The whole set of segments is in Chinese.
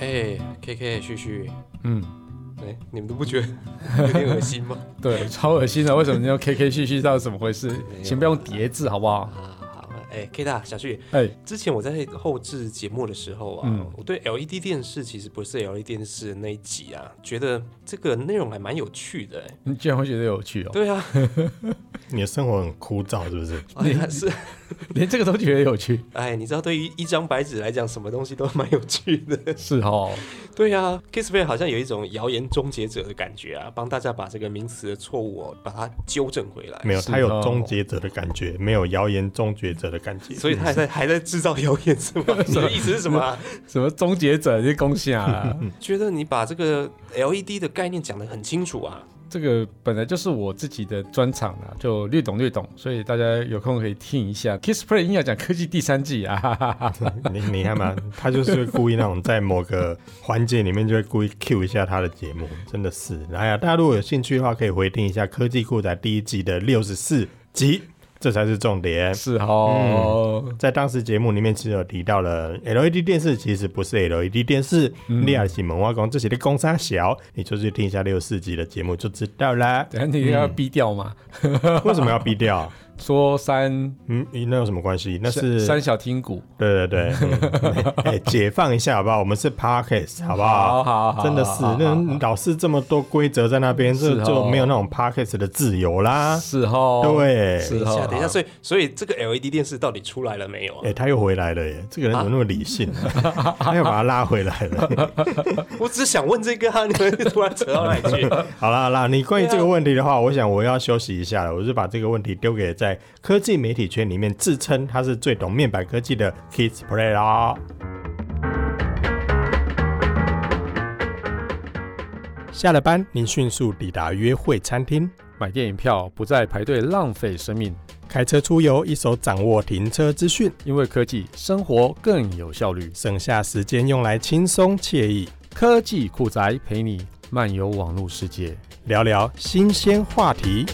哎，K K 旭旭，嗯，哎，你们都不觉得有点恶心吗？对，超恶心的。为什么你要 K K 旭旭？到底怎么回事？请不要用叠字，好不好？哎，K 大小旭，哎，之前我在后置节目的时候啊，嗯、我对 LED 电视其实不是 LED 电视的那一集啊，觉得这个内容还蛮有趣的。你居然会觉得有趣哦？对啊，你的生活很枯燥，是不是？哎呀，是 连这个都觉得有趣。哎，你知道，对于一张白纸来讲，什么东西都蛮有趣的。是哦。对啊，Kissplay 好像有一种谣言终结者的感觉啊，帮大家把这个名词的错误哦，把它纠正回来。没有，他有终结者的感觉，没有谣言终结者的感觉。所以他还在还在制造谣言是吗？你的意思是什么？什么终结者？你恭喜啊！觉得你把这个 LED 的概念讲得很清楚啊。这个本来就是我自己的专场啊，就略懂略懂，所以大家有空可以听一下。Kissplay 硬要讲科技第三季啊，你你看嘛，他就是故意那种在某个环节里面就会故意 cue 一下他的节目，真的是。来呀，大家如果有兴趣的话，可以回听一下《科技酷宅》第一季的六十四集。这才是重点，是哦、嗯。在当时节目里面，其实有提到了 LED 电视其实不是 LED 电视。你也是门外公这些的公差小，你就去听一下六四集的节目就知道啦。等下你要逼掉吗？为什么要逼掉？说三，嗯，那有什么关系？那是三小听鼓。对对对，哎，解放一下好不好？我们是 Podcast 好不好？好好好，真的是，那老是这么多规则在那边，这就没有那种 Podcast 的自由啦。是哦，对，等一下，等一下，所以所以这个 LED 电视到底出来了没有？哎，他又回来了耶！这个人怎么那么理性？他又把他拉回来了。我只是想问这个，你们突然扯到哪里去？好啦好啦，你关于这个问题的话，我想我要休息一下了，我就把这个问题丢给在。科技媒体圈里面自称他是最懂面板科技的 Kids Play 啦。下了班，您迅速抵达约会餐厅，买电影票不再排队浪费生命，开车出游一手掌握停车资讯，因为科技生活更有效率，省下时间用来轻松惬意。科技酷宅陪你漫游网络世界，聊聊新鲜话题。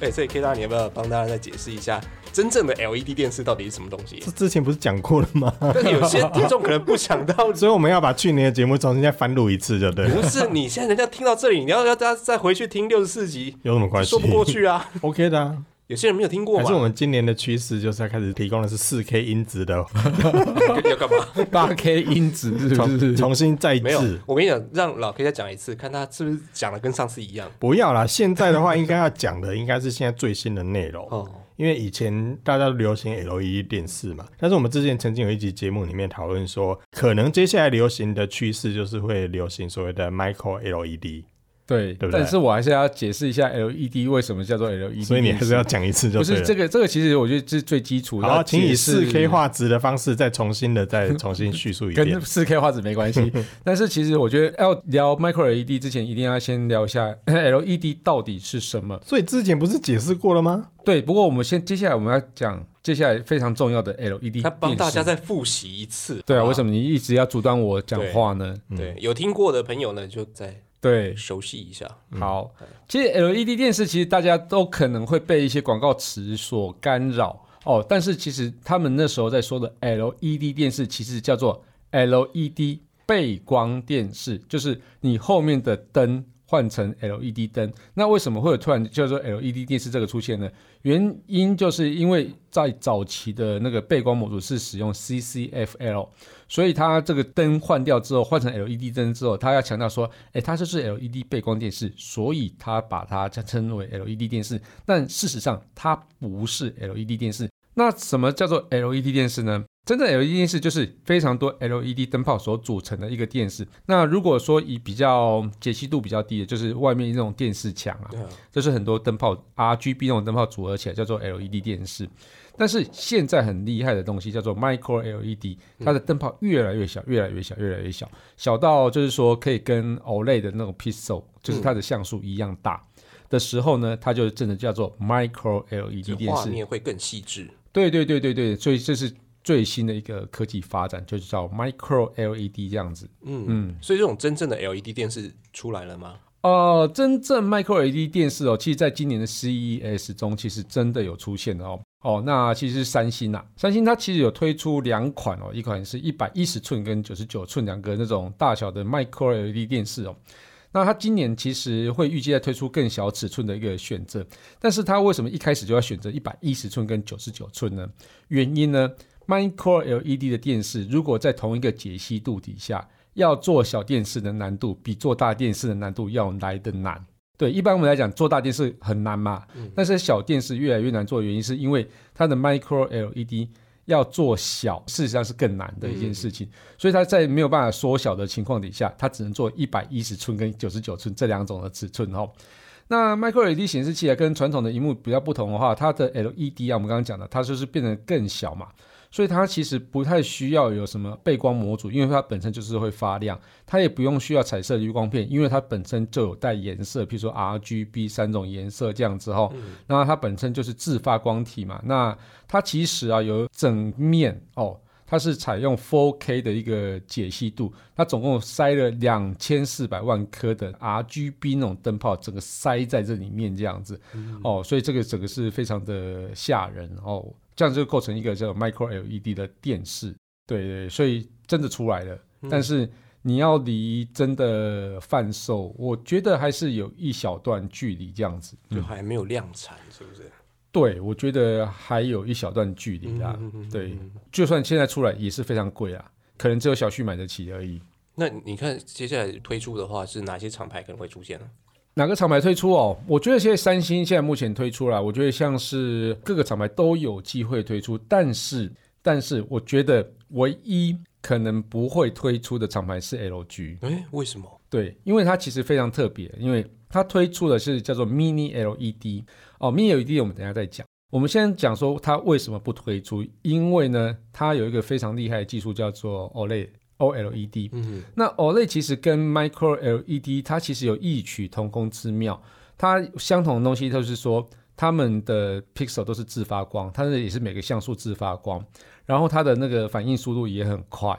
哎，所以 K 大，你要不要帮大家再解释一下，真正的 LED 电视到底是什么东西？这之前不是讲过了吗？但有些听众可能不想到，所以我们要把去年的节目重新再翻录一次，就对。不是，你现在人家听到这里，你要要大家再回去听六十四集，有什么关系？说不过去啊，OK 的啊。有些人没有听过吗？可是我们今年的趋势就是要开始提供的是四 K 音质的，要干嘛？八 K 音质是不是？重新再制。没有，我跟你讲，让老 K 再讲一次，看他是不是讲的跟上次一样。不要啦，现在的话应该要讲的应该是现在最新的内容。哦，因为以前大家都流行 LED 电视嘛，但是我们之前曾经有一集节目里面讨论说，可能接下来流行的趋势就是会流行所谓的 Micro LED。对，对对，但是我还是要解释一下 LED 为什么叫做 LED，所以你还是要讲一次就，是这个，这个其实我觉得是最基础的。好，请以四 K 画质的方式再重新的再 重新叙述一遍。跟四 K 画质没关系，但是其实我觉得要聊 Micro LED 之前，一定要先聊一下 LED 到底是什么。所以之前不是解释过了吗？对，不过我们先接下来我们要讲接下来非常重要的 LED，他帮大家再复习一次。对啊，为什么你一直要阻断我讲话呢？对，对，有听过的朋友呢，就在。对，熟悉一下。好，其实 LED 电视其实大家都可能会被一些广告词所干扰哦，但是其实他们那时候在说的 LED 电视，其实叫做 LED 背光电视，就是你后面的灯。换成 LED 灯，那为什么会有突然叫做 LED 电视这个出现呢？原因就是因为在早期的那个背光模组是使用 CCFL，所以它这个灯换掉之后，换成 LED 灯之后，它要强调说，哎，它就是 LED 背光电视，所以它把它称称为 LED 电视。但事实上，它不是 LED 电视。那什么叫做 LED 电视呢？真正 LED 电视就是非常多 LED 灯泡所组成的一个电视。那如果说以比较解析度比较低的，就是外面那种电视墙啊，就是很多灯泡 RGB 那种灯泡组合起来叫做 LED 电视。但是现在很厉害的东西叫做 Micro LED，它的灯泡越来越小，越来越小，越来越小，小到就是说可以跟 OLED 的那种 Pixel，就是它的像素一样大的时候呢，它就真的叫做 Micro LED 电视，画面会更细致。对对对对对，所以这是。最新的一个科技发展就是叫 Micro LED 这样子，嗯嗯，所以这种真正的 LED 电视出来了吗？呃，真正 Micro LED 电视哦，其实在今年的 CES 中，其实真的有出现的哦。哦，那其实是三星呐，三星它其实有推出两款哦，一款是一百一十寸跟九十九寸两个那种大小的 Micro LED 电视哦。那它今年其实会预计在推出更小尺寸的一个选择，但是它为什么一开始就要选择一百一十寸跟九十九寸呢？原因呢，Micro LED 的电视如果在同一个解析度底下，要做小电视的难度比做大电视的难度要来得难。对，一般我们来讲，做大电视很难嘛，嗯、但是小电视越来越难做的原因是因为它的 Micro LED 要做小，事实上是更难的一件事情。嗯、所以它在没有办法缩小的情况底下，它只能做一百一十寸跟九十九寸这两种的尺寸哈。那 Micro LED 显示器啊，跟传统的荧幕比较不同的话，它的 LED 啊，我们刚刚讲的，它就是变得更小嘛。所以它其实不太需要有什么背光模组，因为它本身就是会发亮。它也不用需要彩色滤光片，因为它本身就有带颜色，比如说 RGB 三种颜色这样子哈。那它本身就是自发光体嘛。那它其实啊有整面哦，它是采用 4K 的一个解析度，它总共塞了两千四百万颗的 RGB 那种灯泡，整个塞在这里面这样子哦，所以这个整个是非常的吓人哦。这样就构成一个叫 Micro LED 的电视，对对，所以真的出来了。嗯、但是你要离真的贩售，我觉得还是有一小段距离，这样子就还没有量产，是不是？对，我觉得还有一小段距离啊。嗯、对，就算现在出来也是非常贵啊，可能只有小旭买得起而已。那你看接下来推出的话，是哪些厂牌可能会出现呢？哪个厂牌推出哦？我觉得现在三星现在目前推出了，我觉得像是各个厂牌都有机会推出，但是但是我觉得唯一可能不会推出的厂牌是 LG。诶，为什么？对，因为它其实非常特别，因为它推出的是叫做 Mini LED 哦，Mini LED 我们等一下再讲。我们先讲说它为什么不推出，因为呢，它有一个非常厉害的技术叫做 OLED。OLED，嗯，那 OLED 其实跟 Micro LED 它其实有异曲同工之妙，它相同的东西就是说，它们的 pixel 都是自发光，它的也是每个像素自发光，然后它的那个反应速度也很快，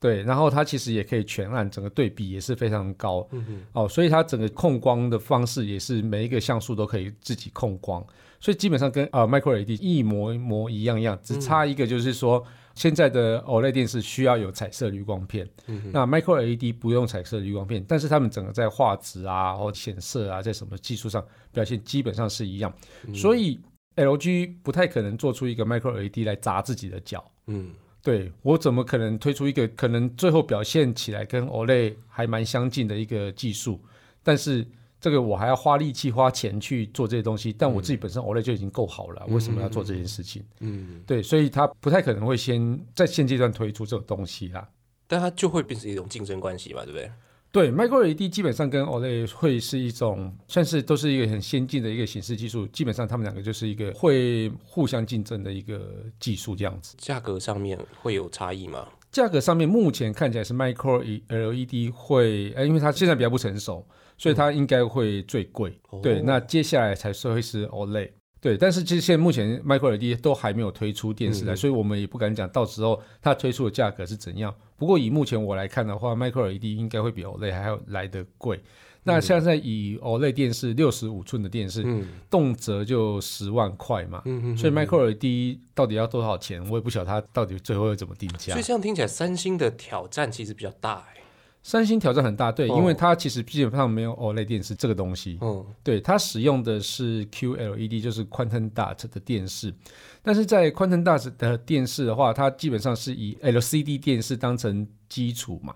对，然后它其实也可以全暗，整个对比也是非常高，嗯哼，哦，所以它整个控光的方式也是每一个像素都可以自己控光，所以基本上跟呃 Micro LED 一模一模一样样，只差一个就是说。嗯现在的 OLED 电视需要有彩色滤光片，嗯、那 Micro LED 不用彩色滤光片，但是他们整个在画质啊或显色啊，在什么技术上表现基本上是一样，嗯、所以 LG 不太可能做出一个 Micro LED 来砸自己的脚。嗯，对，我怎么可能推出一个可能最后表现起来跟 OLED 还蛮相近的一个技术，但是。这个我还要花力气花钱去做这些东西，但我自己本身 OLED 就已经够好了，嗯、为什么要做这件事情？嗯，对，所以它不太可能会先在现阶段推出这种东西啦，但它就会变成一种竞争关系嘛，对不对？对，Micro LED 基本上跟 OLED 会是一种算是都是一个很先进的一个显示技术，基本上他们两个就是一个会互相竞争的一个技术这样子。价格上面会有差异吗？价格上面目前看起来是 Micro LED 会，呃，因为它现在比较不成熟。所以它应该会最贵，嗯、对，那接下来才是会是 OLED，对，但是其实现在目前 Micro LED 都还没有推出电视来，嗯、所以我们也不敢讲到时候它推出的价格是怎样。不过以目前我来看的话，Micro LED 应该会比 OLED 还要来得贵。嗯、那现在以 OLED 电视六十五寸的电视，嗯、动辄就十万块嘛，所以 Micro LED 到底要多少钱，我也不晓得它到底最后会怎么定价。所以这样听起来，三星的挑战其实比较大哎。三星挑战很大，对，因为它其实基本上没有 OLED 电视这个东西，嗯，对，它使用的是 QLED，就是 Quantum Dot 的电视，但是在 Quantum Dot 的电视的话，它基本上是以 LCD 电视当成基础嘛，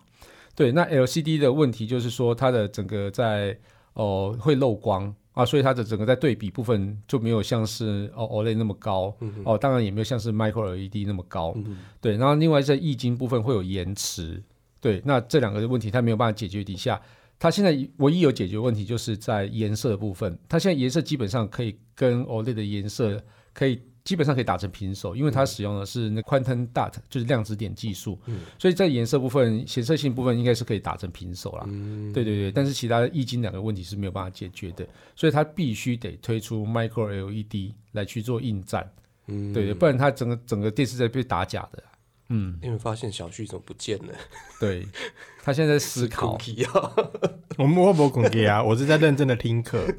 对，那 LCD 的问题就是说它的整个在哦、呃、会漏光。啊，所以它的整个在对比部分就没有像是哦 OLED 那么高，嗯，哦，当然也没有像是 Micro LED 那么高，嗯，对，然后另外在液晶部分会有延迟。对，那这两个的问题它没有办法解决底下，它现在唯一有解决问题就是在颜色的部分，它现在颜色基本上可以跟 OLED 的颜色可以基本上可以打成平手，因为它使用的是那 Quantum Dot 就是量子点技术，嗯、所以在颜色部分、显色性部分应该是可以打成平手啦。嗯、对对对，但是其他的液晶两个问题是没有办法解决的，所以它必须得推出 Micro LED 来去做应战，嗯、对对，不然它整个整个电视在被打假的。嗯，你有没有发现小旭怎么不见了？对，他现在在思考。我们我不空气啊，我是在认真的听课。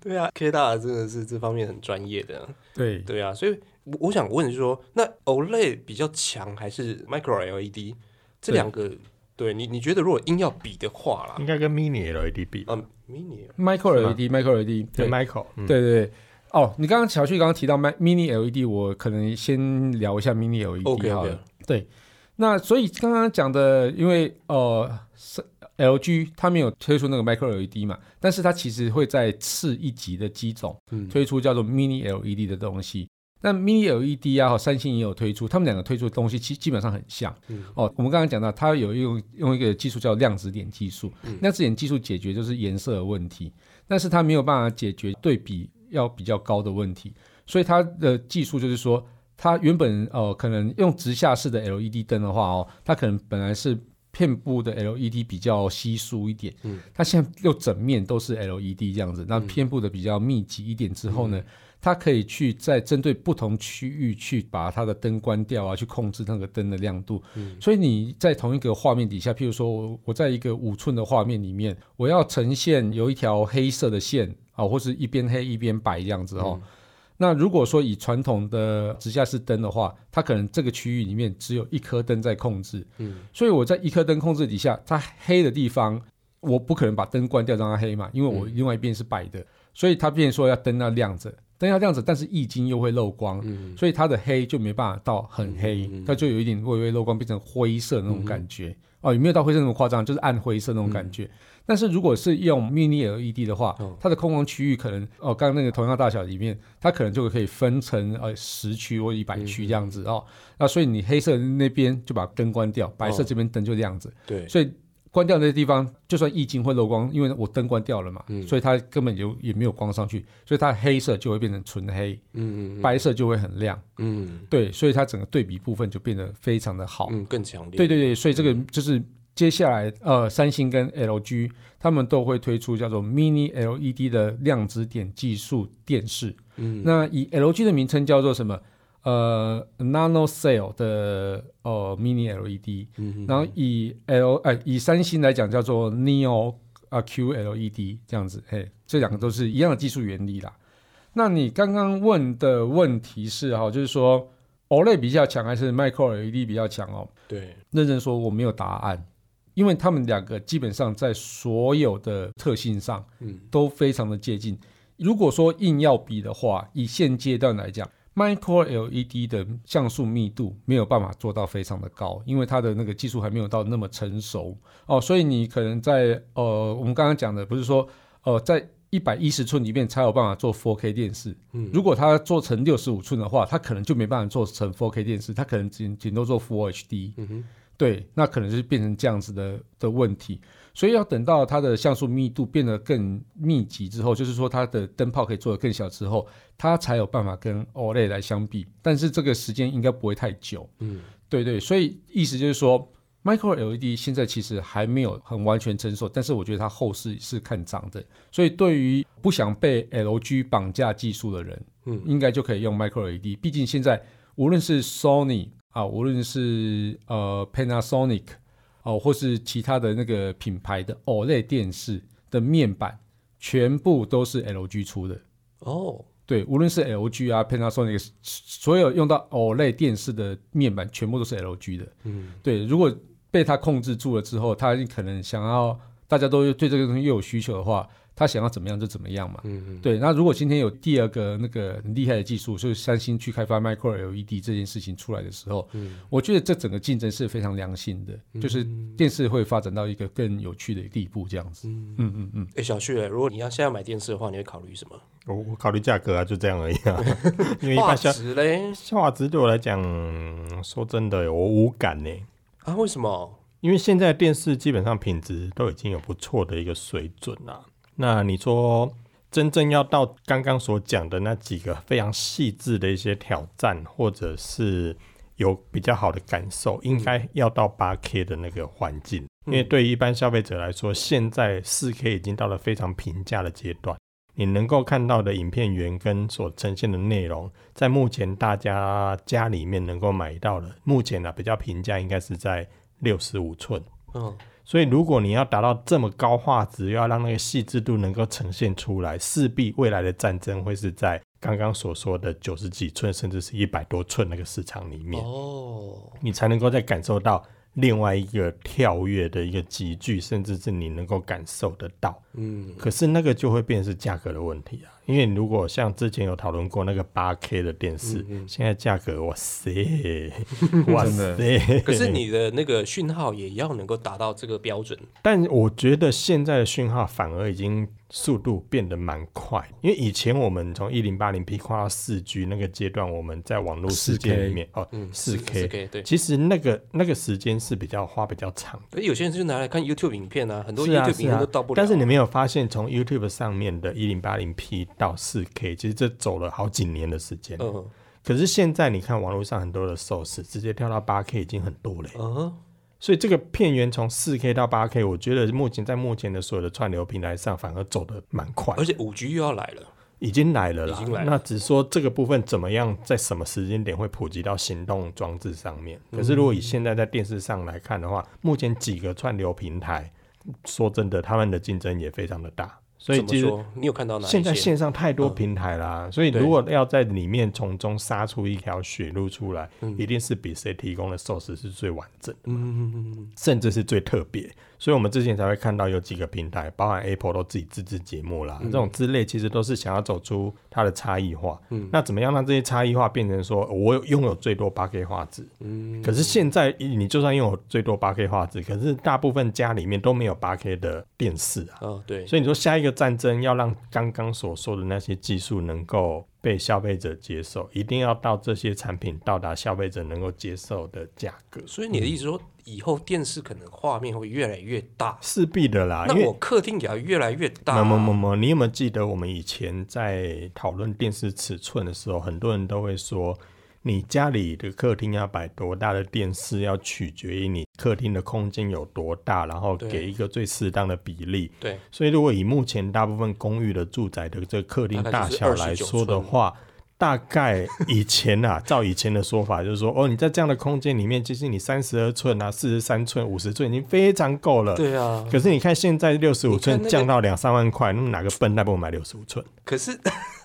对啊，K 大真的是这方面很专业的。对对啊，所以我想问说，那 OLED 比较强还是 Micro LED 这两个？对你，你觉得如果硬要比的话啦，应该跟 Mini LED 比。嗯，Mini Micro LED，Micro LED，对 Micro，对对对。哦，你刚刚小旭刚刚提到 Mini LED，我可能先聊一下 Mini LED 好了。对，那所以刚刚讲的，因为呃，LG 它没有推出那个 Micro LED 嘛，但是它其实会在次一级的机种推出叫做 Mini LED 的东西。那 Mini LED 啊，三星也有推出，他们两个推出的东西其实基本上很像。嗯、哦，我们刚刚讲到，它有用用一个技术叫量子点技术，嗯、量子点技术解决就是颜色的问题，但是它没有办法解决对比要比较高的问题，所以它的技术就是说，它原本呃可能用直下式的 LED 灯的话哦，它可能本来是片部的 LED 比较稀疏一点，嗯，它现在又整面都是 LED 这样子，那片部的比较密集一点之后呢？嗯它可以去在针对不同区域去把它的灯关掉啊，去控制那个灯的亮度。嗯，所以你在同一个画面底下，譬如说我我在一个五寸的画面里面，我要呈现有一条黑色的线啊，或是一边黑一边白这样子哦。嗯，那如果说以传统的直下式灯的话，它可能这个区域里面只有一颗灯在控制。嗯，所以我在一颗灯控制底下，它黑的地方我不可能把灯关掉让它黑嘛，因为我另外一边是白的，所以它变成说要灯要亮着。灯要这样子，但是液晶又会漏光，嗯、所以它的黑就没办法到很黑，它就有一点微微漏光，变成灰色那种感觉。嗯、哦，有没有到灰色那么夸张？就是暗灰色那种感觉。嗯、但是如果是用 Mini LED 的话，哦、它的空光区域可能哦，刚刚那个同样大小里面，它可能就可以分成呃十区或一百区这样子、嗯、哦。那所以你黑色那边就把灯关掉，白色这边灯就亮着。对、哦，所以。关掉那些地方，就算液晶会漏光，因为我灯关掉了嘛，嗯、所以它根本就也没有光上去，所以它黑色就会变成纯黑，嗯嗯，白色就会很亮，嗯，对，所以它整个对比部分就变得非常的好，嗯，更强烈，对对对，所以这个就是接下来呃，三星跟 LG 他们都会推出叫做 Mini LED 的量子点技术电视，嗯，那以 LG 的名称叫做什么？呃，Nano Cell 的呃 Mini LED，然后以 L 哎、呃、以三星来讲叫做 Neo 啊 QLED 这样子，嘿，这两个都是一样的技术原理啦。那你刚刚问的问题是哈，就是说 OLED 比较强还是 Micro LED 比较强哦？对，认真说我没有答案，因为他们两个基本上在所有的特性上，嗯，都非常的接近。如果说硬要比的话，以现阶段来讲。Micro LED 的像素密度没有办法做到非常的高，因为它的那个技术还没有到那么成熟。哦，所以你可能在呃，我们刚刚讲的不是说呃，在一百一十寸里面才有办法做 4K 电视，嗯，如果它做成六十五寸的话，它可能就没办法做成 4K 电视，它可能仅仅都做 Full HD，嗯哼，对，那可能就是变成这样子的的问题。所以要等到它的像素密度变得更密集之后，就是说它的灯泡可以做得更小之后，它才有办法跟 OLED 来相比。但是这个时间应该不会太久。嗯，对对。所以意思就是说，Micro LED 现在其实还没有很完全成熟，但是我觉得它后市是看涨的。所以对于不想被 LG 绑架技术的人，嗯，应该就可以用 Micro LED。毕竟现在无论是 Sony 啊，无论是呃 Panasonic。哦，或是其他的那个品牌的 OLED 电视的面板，全部都是 LG 出的哦。对，无论是 LG 啊，Panasonic，所有用到 OLED 电视的面板，全部都是 LG 的。嗯，对，如果被他控制住了之后，他可能想要大家都对这个东西又有需求的话。他想要怎么样就怎么样嘛，嗯嗯，对。那如果今天有第二个那个很厉害的技术，就是三星去开发 Micro LED 这件事情出来的时候，嗯，我觉得这整个竞争是非常良性的，嗯、就是电视会发展到一个更有趣的地步，这样子。嗯嗯嗯嗯。哎、欸，小旭，如果你要现在买电视的话，你会考虑什么？我我考虑价格啊，就这样而已啊。因为画质嘞，画质对我来讲，说真的，我无感呢。啊？为什么？因为现在电视基本上品质都已经有不错的一个水准了。那你说，真正要到刚刚所讲的那几个非常细致的一些挑战，或者是有比较好的感受，应该要到八 K 的那个环境。嗯、因为对于一般消费者来说，现在四 K 已经到了非常平价的阶段。你能够看到的影片源跟所呈现的内容，在目前大家家里面能够买到的，目前呢、啊、比较平价应该是在六十五寸。嗯，所以如果你要达到这么高画质，又要让那个细致度能够呈现出来，势必未来的战争会是在刚刚所说的九十几寸，甚至是一百多寸那个市场里面。哦，你才能够再感受到。另外一个跳跃的一个集聚，甚至是你能够感受得到。嗯，可是那个就会变成是价格的问题啊。因为如果像之前有讨论过那个八 K 的电视，嗯嗯现在价格哇塞，哇塞！可是你的那个讯号也要能够达到这个标准。但我觉得现在的讯号反而已经。速度变得蛮快，因为以前我们从一零八零 P 跨到四 G 那个阶段，我们在网络世界里面 4K 哦，四 K，, 4K 对，其实那个那个时间是比较花比较长的。而有些人就拿来看 YouTube 影片啊，很多 YouTube 影片都到不了。但是你没有发现，从 YouTube 上面的一零八零 P 到四 K，其实这走了好几年的时间。嗯，可是现在你看网络上很多的 source 直接跳到八 K 已经很多了。嗯。所以这个片源从四 K 到八 K，我觉得目前在目前的所有的串流平台上，反而走得蛮快。而且五 G 又要来了，已经来了啦。已经来了。那只是说这个部分怎么样，在什么时间点会普及到行动装置上面？可是如果以现在在电视上来看的话，目前几个串流平台，说真的，他们的竞争也非常的大。所以其实你有看到哪？现在线上太多平台啦，嗯、所以如果要在里面从中杀出一条血路出来，一定是比谁提供的 source 是最完整的，嗯、甚至是最特别。所以，我们之前才会看到有几个平台，包含 Apple 都自己自制节目啦。嗯、这种之类，其实都是想要走出它的差异化。嗯，那怎么样让这些差异化变成说，我拥有最多八 K 画质？嗯，可是现在你就算拥有最多八 K 画质，可是大部分家里面都没有八 K 的电视啊。哦，对。所以你说下一个战争要让刚刚所说的那些技术能够。被消费者接受，一定要到这些产品到达消费者能够接受的价格。所以你的意思说，以后电视可能画面会越来越大，势必的啦。那我客厅也要越来越大啊。么么么，你有没有记得我们以前在讨论电视尺寸的时候，很多人都会说。你家里的客厅要摆多大的电视，要取决于你客厅的空间有多大，然后给一个最适当的比例。对，所以如果以目前大部分公寓的住宅的这个客厅 大小来说的话。大概以前啊，照以前的说法，就是说，哦，你在这样的空间里面，其实你三十二寸啊、四十三寸、五十寸已经非常够了。对啊。可是你看现在六十五寸降到两三万块，那么哪个笨蛋不买六十五寸？可是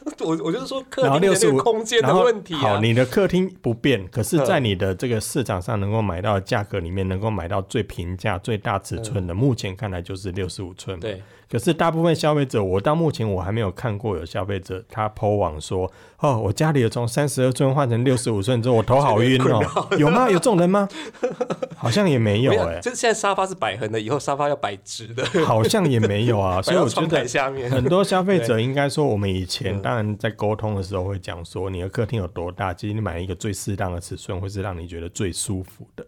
我我就是说，客厅的那个空间的问题啊。好，你的客厅不变，可是在你的这个市场上能够买到的价格里面，能够买到最平价、最大尺寸的，目前看来就是六十五寸。对。可是大部分消费者，我到目前我还没有看过有消费者他 po 网说，哦，我家里有从三十二寸换成六十五寸之后，我头好晕哦，有吗？有这种人吗？好像也没有哎、欸，就是现在沙发是摆横的，以后沙发要摆直的，好像也没有啊。所以我觉得很多消费者应该说，我们以前当然在沟通的时候会讲说，你的客厅有多大，其实你买一个最适当的尺寸，会是让你觉得最舒服的。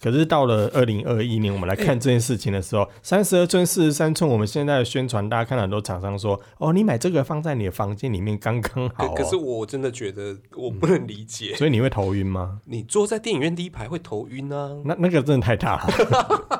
可是到了二零二一年，我们来看这件事情的时候，三十二寸、四十三寸，我们现在的宣传，大家看到很多厂商说，哦，你买这个放在你的房间里面刚刚好、哦。可是我真的觉得我不能理解，嗯、所以你会头晕吗？你坐在电影院第一排会头晕啊？那那个真的太大了。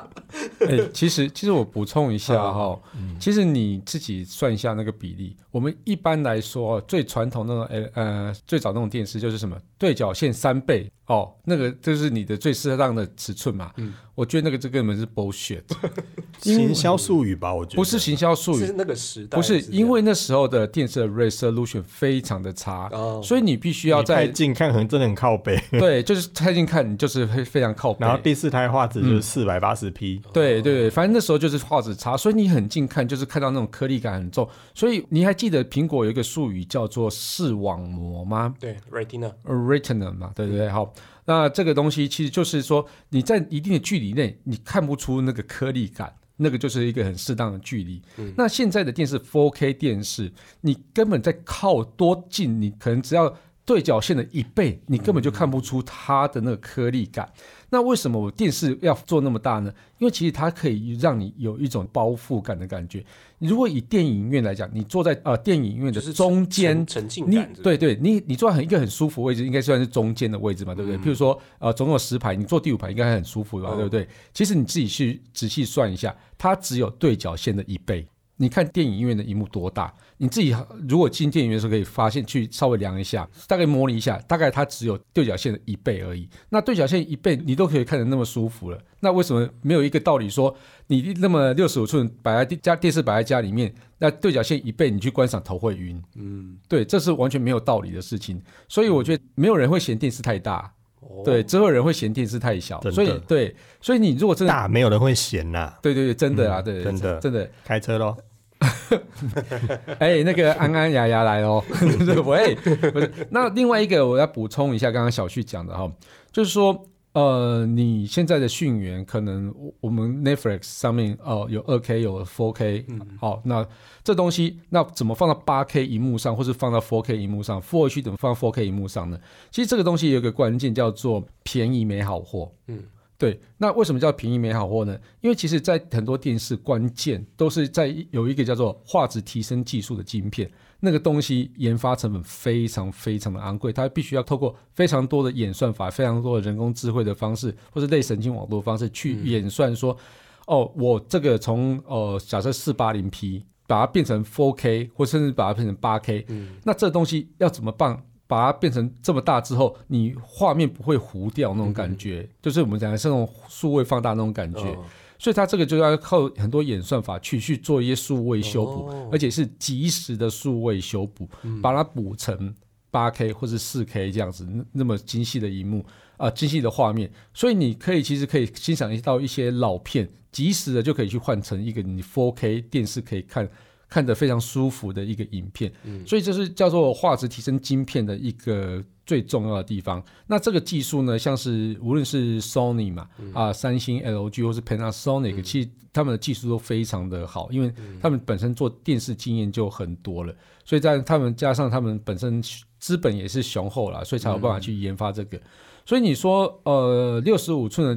哎、欸，其实其实我补充一下哈，嗯、其实你自己算一下那个比例。我们一般来说，最传统那种呃呃最早那种电视就是什么对角线三倍哦，那个就是你的最适当的尺寸嘛。嗯。我觉得那个这根本是 bullshit，行销术语吧？我觉得不是行销术语，是那个时代，不是因为那时候的电视的 resolution 非常的差，所以你必须要在太近看，可能真的很靠北。对，就是太近看，你就是会非常靠北。然后第四台画质就是四百八十 P，对对对，反正那时候就是画质差，所以你很近看就是看到那种颗粒感很重。所以你还记得苹果有一个术语叫做视网膜吗？对，Retina，Retina 嘛，对对对，好。那这个东西其实就是说，你在一定的距离内，你看不出那个颗粒感，那个就是一个很适当的距离。嗯、那现在的电视 4K 电视，你根本在靠多近，你可能只要对角线的一倍，你根本就看不出它的那个颗粒感。嗯那为什么我电视要做那么大呢？因为其实它可以让你有一种包覆感的感觉。如果以电影院来讲，你坐在呃电影院的中间，沉浸感，你对对，你你坐在很一个很舒服位置，应该算是中间的位置嘛，对不对？嗯、譬如说呃，总共有十排，你坐第五排应该还很舒服吧，哦、对不对？其实你自己去仔细算一下，它只有对角线的一倍。你看电影院的荧幕多大？你自己如果进电影院的时候可以发现，去稍微量一下，大概模拟一下，大概它只有对角线的一倍而已。那对角线一倍，你都可以看得那么舒服了，那为什么没有一个道理说，你那么六十五寸摆在家电视摆在家里面，那对角线一倍，你去观赏头会晕？嗯，对，这是完全没有道理的事情。所以我觉得没有人会嫌电视太大，哦、对，只有人会嫌电视太小。所以对，所以你如果真的大，没有人会嫌呐、啊。对对对，真的啊，嗯、对，真的真的开车喽。哎、欸，那个安安雅雅来哦，喂，不是，那另外一个我要补充一下，刚刚小旭讲的哈，就是说，呃，你现在的讯源可能我们 Netflix 上面哦、呃、有二 K 有 4K，嗯，好，那这东西那怎么放到八 K 荧幕上，或是放到 4K 荧幕上，Full HD 怎么放到 4K 荧幕上呢？其实这个东西有一个关键叫做便宜没好货，嗯。对，那为什么叫便宜没好货呢？因为其实，在很多电视，关键都是在有一个叫做画质提升技术的晶片，那个东西研发成本非常非常的昂贵，它必须要透过非常多的演算法、非常多的人工智慧的方式，或是类神经网络的方式去演算说，嗯、哦，我这个从呃假设四八零 P 把它变成 4K，或甚至把它变成八 K，嗯，那这东西要怎么办？把它变成这么大之后，你画面不会糊掉那种感觉，嗯、就是我们讲的是那种数位放大那种感觉。哦、所以它这个就要靠很多演算法去去做一些数位修补，哦、而且是及时的数位修补，嗯、把它补成八 K 或是四 K 这样子那么精细的荧幕啊、呃，精细的画面。所以你可以其实可以欣赏到一些老片，及时的就可以去换成一个你 4K 电视可以看。看得非常舒服的一个影片，嗯，所以这是叫做画质提升晶片的一个最重要的地方。那这个技术呢，像是无论是 Sony 嘛，嗯、啊，三星、LG 或是 Panasonic，、嗯、其实他们的技术都非常的好，因为他们本身做电视经验就很多了，所以在他们加上他们本身资本也是雄厚了，所以才有办法去研发这个。嗯、所以你说，呃，六十五寸的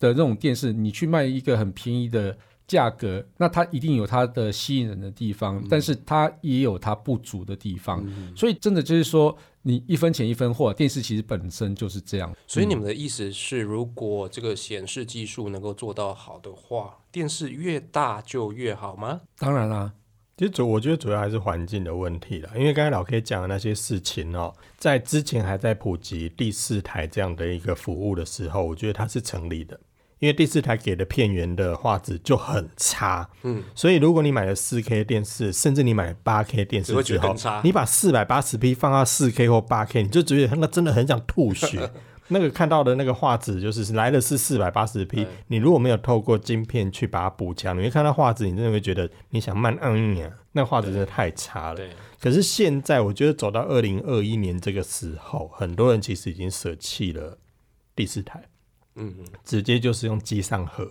的这种电视，你去卖一个很便宜的。价格，那它一定有它的吸引人的地方，嗯、但是它也有它不足的地方，嗯、所以真的就是说，你一分钱一分货，电视其实本身就是这样。所以你们的意思是，如果这个显示技术能够做到好的话，电视越大就越好吗？当然啦，其实主我觉得主要还是环境的问题了，因为刚才老 K 讲的那些事情哦，在之前还在普及第四台这样的一个服务的时候，我觉得它是成立的。因为第四台给的片源的画质就很差，嗯，所以如果你买了四 K 电视，甚至你买了八 K 电视之后，你把四百八十 P 放到四 K 或八 K，你就觉得那真的很想吐血。那个看到的那个画质就是来的是四百八十 P，你如果没有透过晶片去把它补强，你会看到画质，你真的会觉得你想慢按呀，那画质真的太差了。可是现在我觉得走到二零二一年这个时候，很多人其实已经舍弃了第四台。嗯，直接就是用机上盒，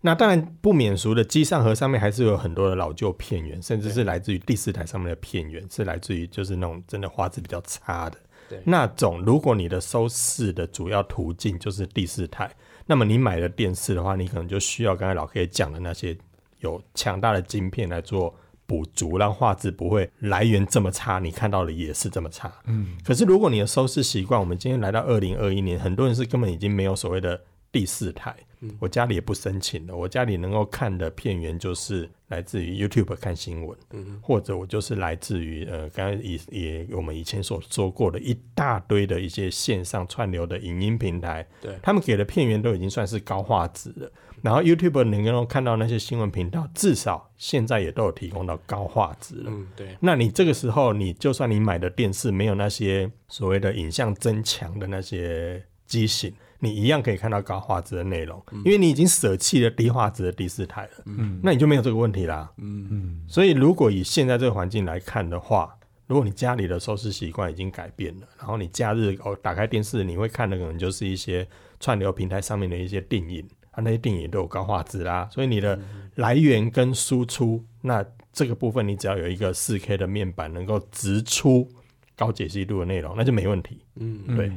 那当然不免俗的机上盒上面还是有很多的老旧片源，甚至是来自于第四台上面的片源，是来自于就是那种真的画质比较差的。对，那种如果你的收视的主要途径就是第四台，那么你买了电视的话，你可能就需要刚才老 K 讲的那些有强大的晶片来做补足，让画质不会来源这么差，你看到的也是这么差。嗯，可是如果你的收视习惯，我们今天来到二零二一年，很多人是根本已经没有所谓的第四台。嗯，我家里也不申请了，我家里能够看的片源就是来自于 YouTube 看新闻，嗯，或者我就是来自于呃，刚刚也也我们以前所说过的一大堆的一些线上串流的影音平台，对，他们给的片源都已经算是高画质了。然后 YouTube 能够看到那些新闻频道，至少现在也都有提供到高画质了。嗯，对。那你这个时候，你就算你买的电视没有那些所谓的影像增强的那些机型，你一样可以看到高画质的内容，嗯、因为你已经舍弃了低画质的第四台了。嗯，那你就没有这个问题啦。嗯嗯。所以如果以现在这个环境来看的话，如果你家里的收视习惯已经改变了，然后你假日哦打开电视，你会看的可能就是一些串流平台上面的一些电影。啊，那些电影都有高画质啦，所以你的来源跟输出，那这个部分你只要有一个四 K 的面板能够直出高解析度的内容，那就没问题。嗯，对。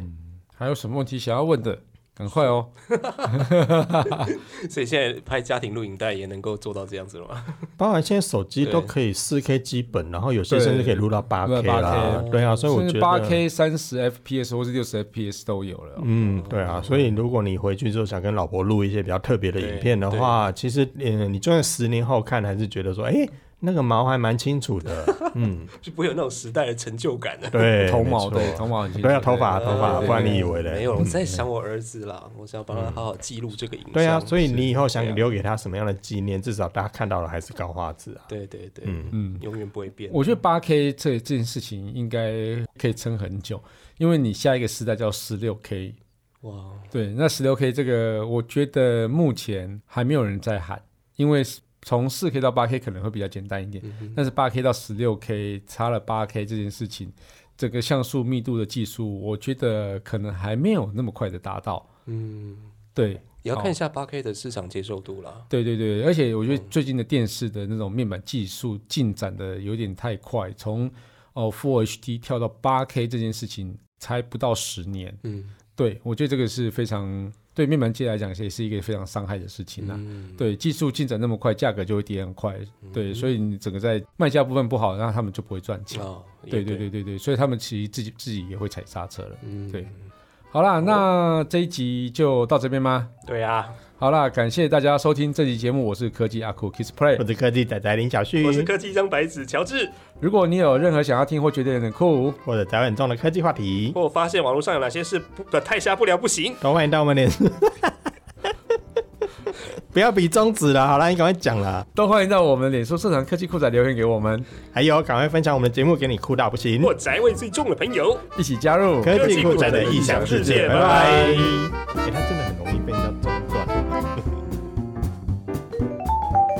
还有什么问题想要问的？赶快哦！所以现在拍家庭录影带也能够做到这样子了吗？包含现在手机都可以四 K 基本，然后有些甚至可以录到八 K 啦。对啊，所以我觉得八 K 三十 FPS 或是六十 FPS 都有了。嗯，对啊，所以如果你回去之后想跟老婆录一些比较特别的影片的话，其实嗯，你就算十年后看，还是觉得说，哎。那个毛还蛮清楚的，嗯，就不会有那种时代的成就感的。对，头毛对头毛很清楚，对啊，头发头发，不然你以为的？没有，我在想我儿子啦，我想要帮他好好记录这个影像。对啊，所以你以后想留给他什么样的纪念？至少大家看到了还是高画质啊。对对对，嗯嗯，永远不会变。我觉得八 K 这这件事情应该可以撑很久，因为你下一个时代叫十六 K。哇，对，那十六 K 这个，我觉得目前还没有人在喊，因为从四 K 到八 K 可能会比较简单一点，嗯、但是八 K 到十六 K 差了八 K 这件事情，整个像素密度的技术，我觉得可能还没有那么快的达到。嗯，对，也要看一下八 K 的市场接受度啦。对对对，而且我觉得最近的电视的那种面板技术进展的有点太快，从哦 Full HD 跳到八 K 这件事情才不到十年。嗯。对，我觉得这个是非常对面板界来讲也是一个非常伤害的事情呐。嗯、对，技术进展那么快，价格就会跌很快。嗯、对，所以你整个在卖价部分不好，那他们就不会赚钱。哦、对对对对对，所以他们其实自己自己也会踩刹车了。嗯、对，好啦，那这一集就到这边吗？对啊。好啦，感谢大家收听这期节目，我是科技阿酷 Kiss Play，我是科技仔仔林小旭，我是科技张白纸乔治。如果你有任何想要听或觉得有点酷或者找很重的科技话题，或发现网络上有哪些事不太瞎不聊不行，都欢迎到我们。不要比中指了，好了，你赶快讲了。都欢迎到我们脸书社团科技酷仔留言给我们，还有赶快分享我们的节目给你酷到不行或宅味最重的朋友，一起加入科技酷仔的异想世界。拜拜。哎、欸，他真的很容易被人家中